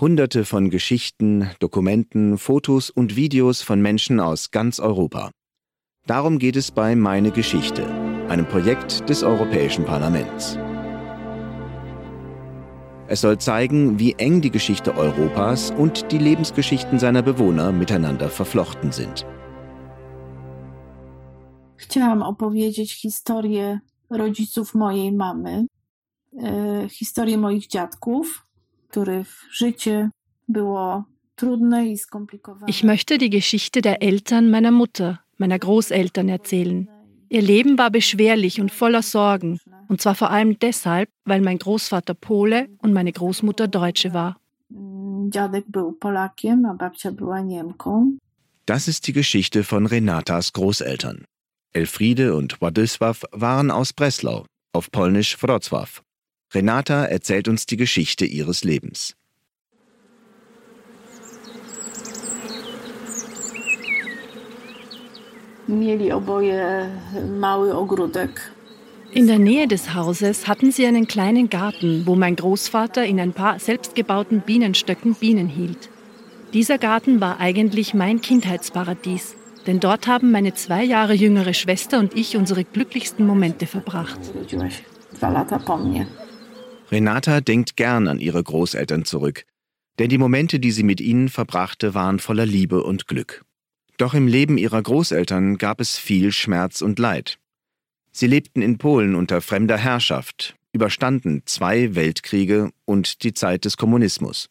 Hunderte von Geschichten, Dokumenten, Fotos und Videos von Menschen aus ganz Europa. Darum geht es bei Meine Geschichte, einem Projekt des Europäischen Parlaments. Es soll zeigen, wie eng die Geschichte Europas und die Lebensgeschichten seiner Bewohner miteinander verflochten sind. Chciałam opowiedzieć historię rodziców mojej mamy, e, historię moich dziadków, których życie było trudne i skomplikowane. Ich möchte die Geschichte der Eltern meiner Mutter, meiner Großeltern erzählen. Ihr Leben war beschwerlich und voller Sorgen, und zwar vor allem deshalb, weil mein Großvater Pole und meine Großmutter Deutsche war. Das ist die Geschichte von Renatas Großeltern. Elfriede und Władysław waren aus Breslau, auf Polnisch Wrocław. Renata erzählt uns die Geschichte ihres Lebens. Ogródek. In der Nähe des Hauses hatten sie einen kleinen Garten, wo mein Großvater in ein paar selbstgebauten Bienenstöcken Bienen hielt. Dieser Garten war eigentlich mein Kindheitsparadies, denn dort haben meine zwei Jahre jüngere Schwester und ich unsere glücklichsten Momente verbracht. Renata denkt gern an ihre Großeltern zurück, denn die Momente, die sie mit ihnen verbrachte, waren voller Liebe und Glück. Doch im Leben ihrer Großeltern gab es viel Schmerz und Leid. Sie lebten in Polen unter fremder Herrschaft, überstanden zwei Weltkriege und die Zeit des Kommunismus.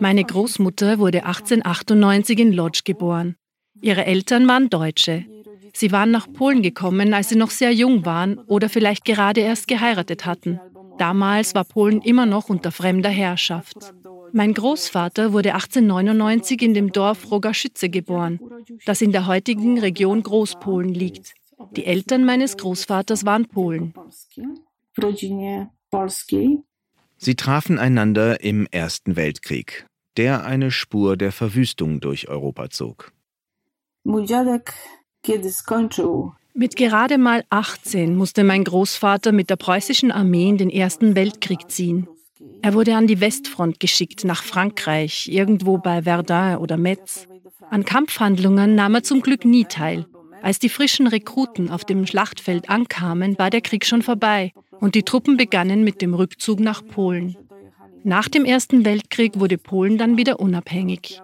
Meine Großmutter wurde 1898 in Lodz geboren. Ihre Eltern waren Deutsche. Sie waren nach Polen gekommen, als sie noch sehr jung waren oder vielleicht gerade erst geheiratet hatten. Damals war Polen immer noch unter fremder Herrschaft. Mein Großvater wurde 1899 in dem Dorf Rogaschütze geboren, das in der heutigen Region Großpolen liegt. Die Eltern meines Großvaters waren Polen. Sie trafen einander im Ersten Weltkrieg, der eine Spur der Verwüstung durch Europa zog. Kiedy skończył Mit gerade mal 18 musste mein Großvater mit der preußischen Armee in den Ersten Weltkrieg ziehen. Er wurde an die Westfront geschickt, nach Frankreich, irgendwo bei Verdun oder Metz. An Kampfhandlungen nahm er zum Glück nie teil. Als die frischen Rekruten auf dem Schlachtfeld ankamen, war der Krieg schon vorbei und die Truppen begannen mit dem Rückzug nach Polen. Nach dem Ersten Weltkrieg wurde Polen dann wieder unabhängig.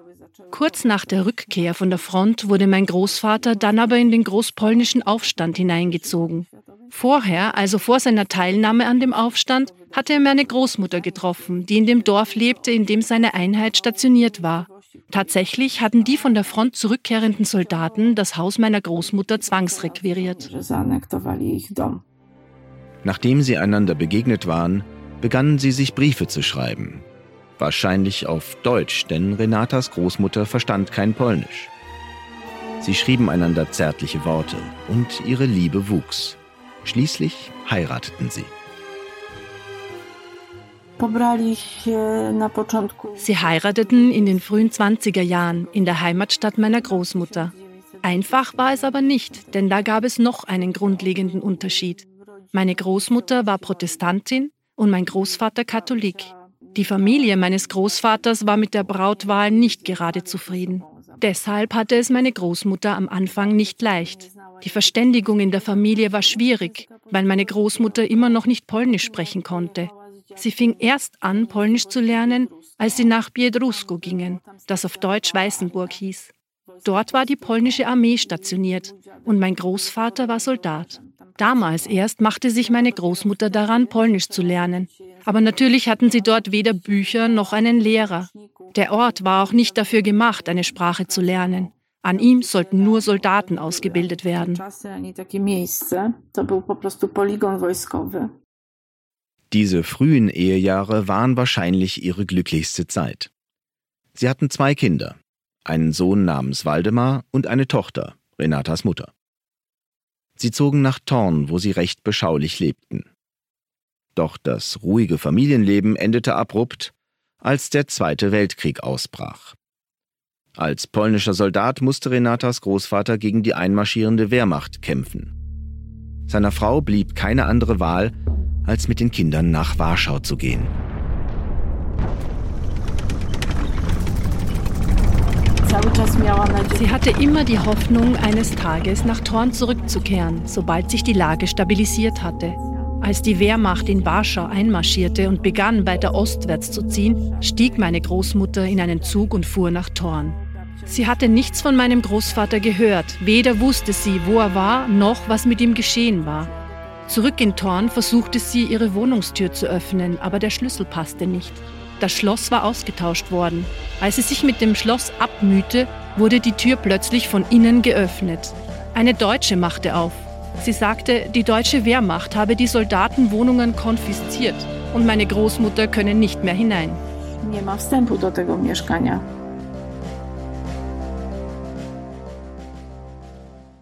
Kurz nach der Rückkehr von der Front wurde mein Großvater dann aber in den großpolnischen Aufstand hineingezogen. Vorher, also vor seiner Teilnahme an dem Aufstand, hatte er meine Großmutter getroffen, die in dem Dorf lebte, in dem seine Einheit stationiert war. Tatsächlich hatten die von der Front zurückkehrenden Soldaten das Haus meiner Großmutter zwangsrequiriert. Nachdem sie einander begegnet waren, begannen sie sich Briefe zu schreiben. Wahrscheinlich auf Deutsch, denn Renatas Großmutter verstand kein Polnisch. Sie schrieben einander zärtliche Worte und ihre Liebe wuchs. Schließlich heirateten sie. Sie heirateten in den frühen 20er Jahren in der Heimatstadt meiner Großmutter. Einfach war es aber nicht, denn da gab es noch einen grundlegenden Unterschied. Meine Großmutter war Protestantin und mein Großvater Katholik. Die Familie meines Großvaters war mit der Brautwahl nicht gerade zufrieden. Deshalb hatte es meine Großmutter am Anfang nicht leicht. Die Verständigung in der Familie war schwierig, weil meine Großmutter immer noch nicht Polnisch sprechen konnte. Sie fing erst an, Polnisch zu lernen, als sie nach Biedrusko gingen, das auf Deutsch Weißenburg hieß. Dort war die polnische Armee stationiert und mein Großvater war Soldat. Damals erst machte sich meine Großmutter daran, Polnisch zu lernen. Aber natürlich hatten sie dort weder Bücher noch einen Lehrer. Der Ort war auch nicht dafür gemacht, eine Sprache zu lernen. An ihm sollten nur Soldaten ausgebildet werden. Diese frühen Ehejahre waren wahrscheinlich ihre glücklichste Zeit. Sie hatten zwei Kinder, einen Sohn namens Waldemar und eine Tochter, Renatas Mutter. Sie zogen nach Thorn, wo sie recht beschaulich lebten. Doch das ruhige Familienleben endete abrupt, als der Zweite Weltkrieg ausbrach. Als polnischer Soldat musste Renatas Großvater gegen die einmarschierende Wehrmacht kämpfen. Seiner Frau blieb keine andere Wahl, als mit den Kindern nach Warschau zu gehen. Sie hatte immer die Hoffnung, eines Tages nach Thorn zurückzukehren, sobald sich die Lage stabilisiert hatte. Als die Wehrmacht in Warschau einmarschierte und begann, weiter ostwärts zu ziehen, stieg meine Großmutter in einen Zug und fuhr nach Thorn. Sie hatte nichts von meinem Großvater gehört, weder wusste sie, wo er war, noch was mit ihm geschehen war. Zurück in Thorn versuchte sie, ihre Wohnungstür zu öffnen, aber der Schlüssel passte nicht. Das Schloss war ausgetauscht worden. Als sie sich mit dem Schloss abmühte, wurde die Tür plötzlich von innen geöffnet. Eine Deutsche machte auf. Sie sagte, die deutsche Wehrmacht habe die Soldatenwohnungen konfisziert und meine Großmutter könne nicht mehr hinein. Nie ma wstępu do tego mieszkania.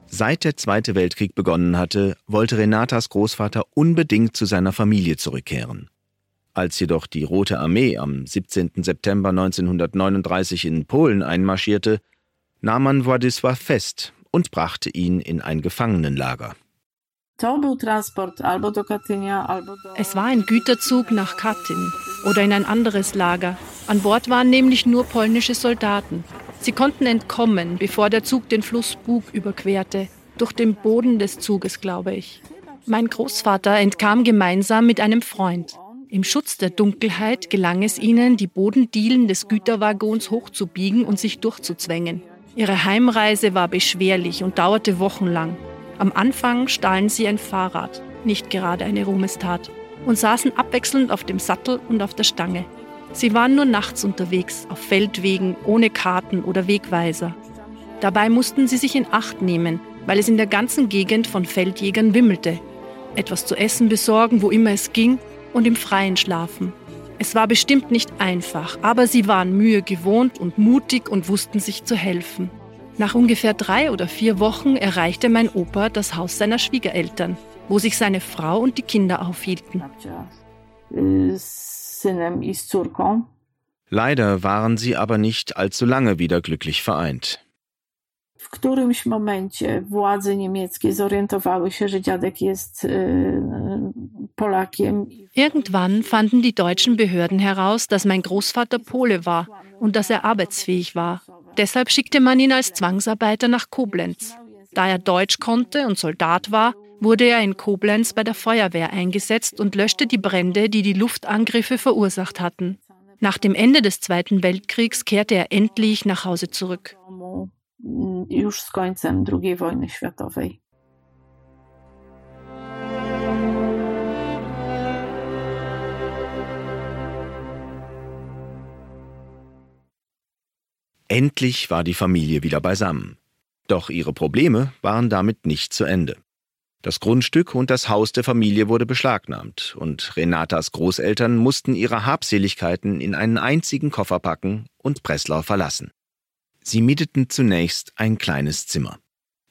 Seit der Zweite Weltkrieg begonnen hatte, wollte Renatas Großvater unbedingt zu seiner Familie zurückkehren. Als jedoch die Rote Armee am 17. September 1939 in Polen einmarschierte, nahm man Władysław fest und brachte ihn in ein Gefangenenlager. Es war ein Güterzug nach Katyn oder in ein anderes Lager. An Bord waren nämlich nur polnische Soldaten. Sie konnten entkommen, bevor der Zug den Fluss Bug überquerte. Durch den Boden des Zuges, glaube ich. Mein Großvater entkam gemeinsam mit einem Freund. Im Schutz der Dunkelheit gelang es ihnen, die Bodendielen des Güterwaggons hochzubiegen und sich durchzuzwängen. Ihre Heimreise war beschwerlich und dauerte wochenlang. Am Anfang stahlen sie ein Fahrrad, nicht gerade eine Ruhmestat, und saßen abwechselnd auf dem Sattel und auf der Stange. Sie waren nur nachts unterwegs, auf Feldwegen, ohne Karten oder Wegweiser. Dabei mussten sie sich in Acht nehmen, weil es in der ganzen Gegend von Feldjägern wimmelte. Etwas zu essen besorgen, wo immer es ging, und im Freien schlafen. Es war bestimmt nicht einfach, aber sie waren Mühe gewohnt und mutig und wussten sich zu helfen. Nach ungefähr drei oder vier Wochen erreichte mein Opa das Haus seiner Schwiegereltern, wo sich seine Frau und die Kinder aufhielten. Leider waren sie aber nicht allzu lange wieder glücklich vereint. W którymś momencie władze niemieckie zorientowały się, że dziadek jest Polakiem. Irgendwann fanden die deutschen Behörden heraus, dass mein Großvater Pole war und dass er arbeitsfähig war. Deshalb schickte man ihn als Zwangsarbeiter nach Koblenz. Da er Deutsch konnte und Soldat war, wurde er in Koblenz bei der Feuerwehr eingesetzt und löschte die Brände, die die Luftangriffe verursacht hatten. Nach dem Ende des Zweiten Weltkriegs kehrte er endlich nach Hause zurück. już z końcem II wojny światowej. Endlich war die Familie wieder beisammen. Doch ihre Probleme waren damit nicht zu Ende. Das Grundstück und das Haus der Familie wurde beschlagnahmt und Renatas Großeltern mussten ihre Habseligkeiten in einen einzigen Koffer packen und Breslau verlassen. Sie mieteten zunächst ein kleines Zimmer.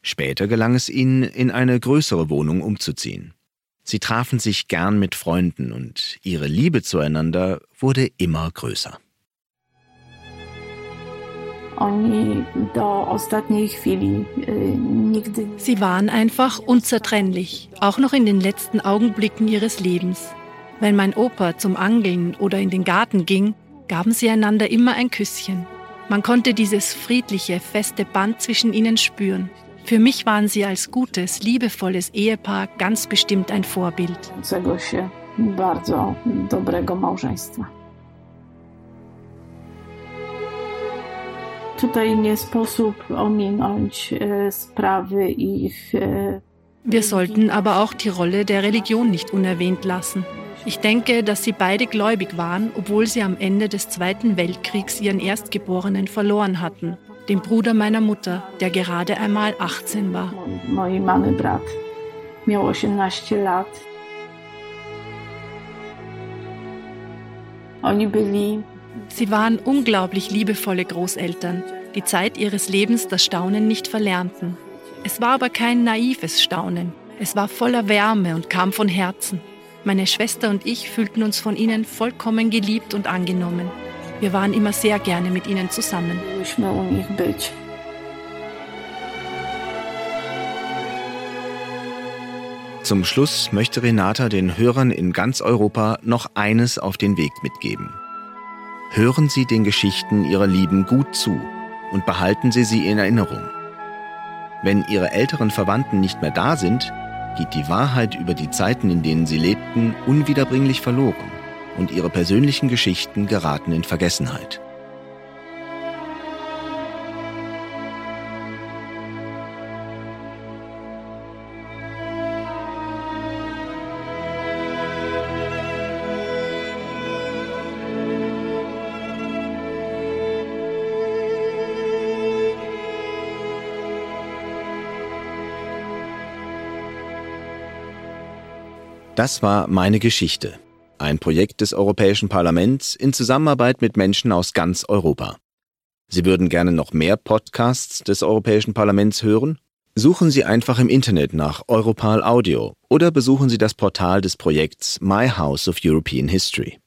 Später gelang es ihnen, in eine größere Wohnung umzuziehen. Sie trafen sich gern mit Freunden und ihre Liebe zueinander wurde immer größer. Sie waren einfach unzertrennlich, auch noch in den letzten Augenblicken ihres Lebens. Wenn mein Opa zum Angeln oder in den Garten ging, gaben sie einander immer ein Küsschen. Man konnte dieses friedliche, feste Band zwischen ihnen spüren. Für mich waren sie als gutes, liebevolles Ehepaar ganz bestimmt ein Vorbild. Wir sollten aber auch die Rolle der Religion nicht unerwähnt lassen. Ich denke, dass sie beide gläubig waren, obwohl sie am Ende des Zweiten Weltkriegs ihren Erstgeborenen verloren hatten, den Bruder meiner Mutter, der gerade einmal 18 war. Sie waren unglaublich liebevolle Großeltern, die Zeit ihres Lebens das Staunen nicht verlernten. Es war aber kein naives Staunen. Es war voller Wärme und kam von Herzen. Meine Schwester und ich fühlten uns von ihnen vollkommen geliebt und angenommen. Wir waren immer sehr gerne mit ihnen zusammen. Zum Schluss möchte Renata den Hörern in ganz Europa noch eines auf den Weg mitgeben. Hören Sie den Geschichten Ihrer Lieben gut zu und behalten Sie sie in Erinnerung. Wenn Ihre älteren Verwandten nicht mehr da sind, geht die Wahrheit über die Zeiten, in denen sie lebten, unwiederbringlich verloren und ihre persönlichen Geschichten geraten in Vergessenheit. Das war meine Geschichte, ein Projekt des Europäischen Parlaments in Zusammenarbeit mit Menschen aus ganz Europa. Sie würden gerne noch mehr Podcasts des Europäischen Parlaments hören? Suchen Sie einfach im Internet nach Europal Audio oder besuchen Sie das Portal des Projekts My House of European History.